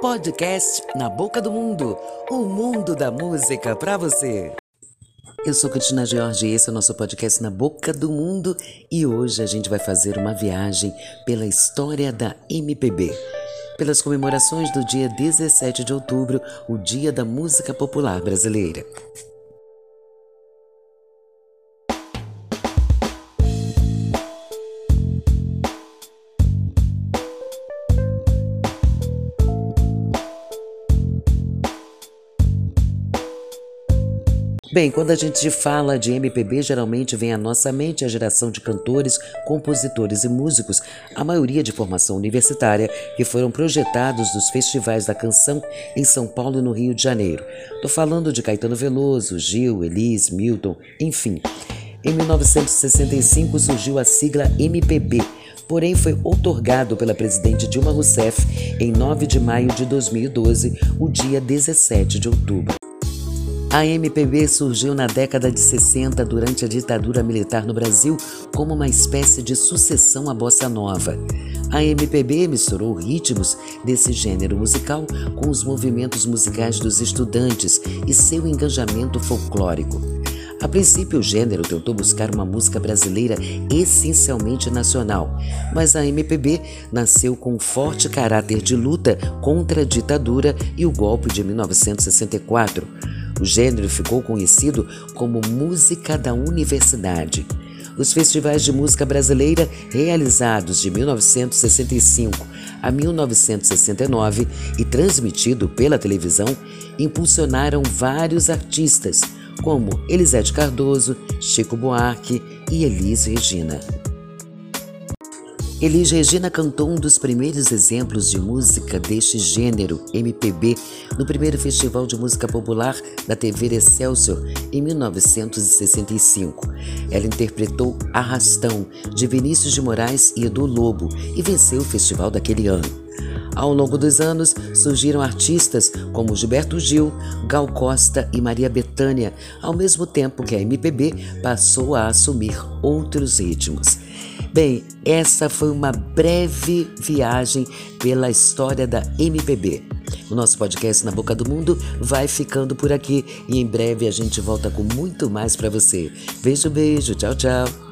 Podcast Na Boca do Mundo o mundo da música para você. Eu sou Cristina Jorge e esse é o nosso podcast Na Boca do Mundo e hoje a gente vai fazer uma viagem pela história da MPB. Pelas comemorações do dia 17 de outubro, o Dia da Música Popular Brasileira. Bem, quando a gente fala de MPB, geralmente vem à nossa mente a geração de cantores, compositores e músicos, a maioria de formação universitária, que foram projetados nos festivais da canção em São Paulo e no Rio de Janeiro. Estou falando de Caetano Veloso, Gil, Elis, Milton, enfim. Em 1965 surgiu a sigla MPB, porém foi otorgado pela presidente Dilma Rousseff em 9 de maio de 2012, o dia 17 de outubro. A MPB surgiu na década de 60 durante a ditadura militar no Brasil como uma espécie de sucessão à bossa nova. A MPB misturou ritmos desse gênero musical com os movimentos musicais dos estudantes e seu engajamento folclórico. A princípio, o gênero tentou buscar uma música brasileira essencialmente nacional, mas a MPB nasceu com um forte caráter de luta contra a ditadura e o golpe de 1964 o gênero ficou conhecido como música da universidade. Os festivais de música brasileira realizados de 1965 a 1969 e transmitido pela televisão impulsionaram vários artistas, como Elisete Cardoso, Chico Buarque e Elis Regina. Elis Regina cantou um dos primeiros exemplos de música deste gênero, MPB, no primeiro Festival de Música Popular da TV Excelsior em 1965. Ela interpretou Arrastão, de Vinícius de Moraes e Edu Lobo, e venceu o festival daquele ano. Ao longo dos anos, surgiram artistas como Gilberto Gil, Gal Costa e Maria Bethânia, ao mesmo tempo que a MPB passou a assumir outros ritmos. Bem, essa foi uma breve viagem pela história da MPB. O nosso podcast Na Boca do Mundo vai ficando por aqui e em breve a gente volta com muito mais para você. Beijo, beijo, tchau, tchau.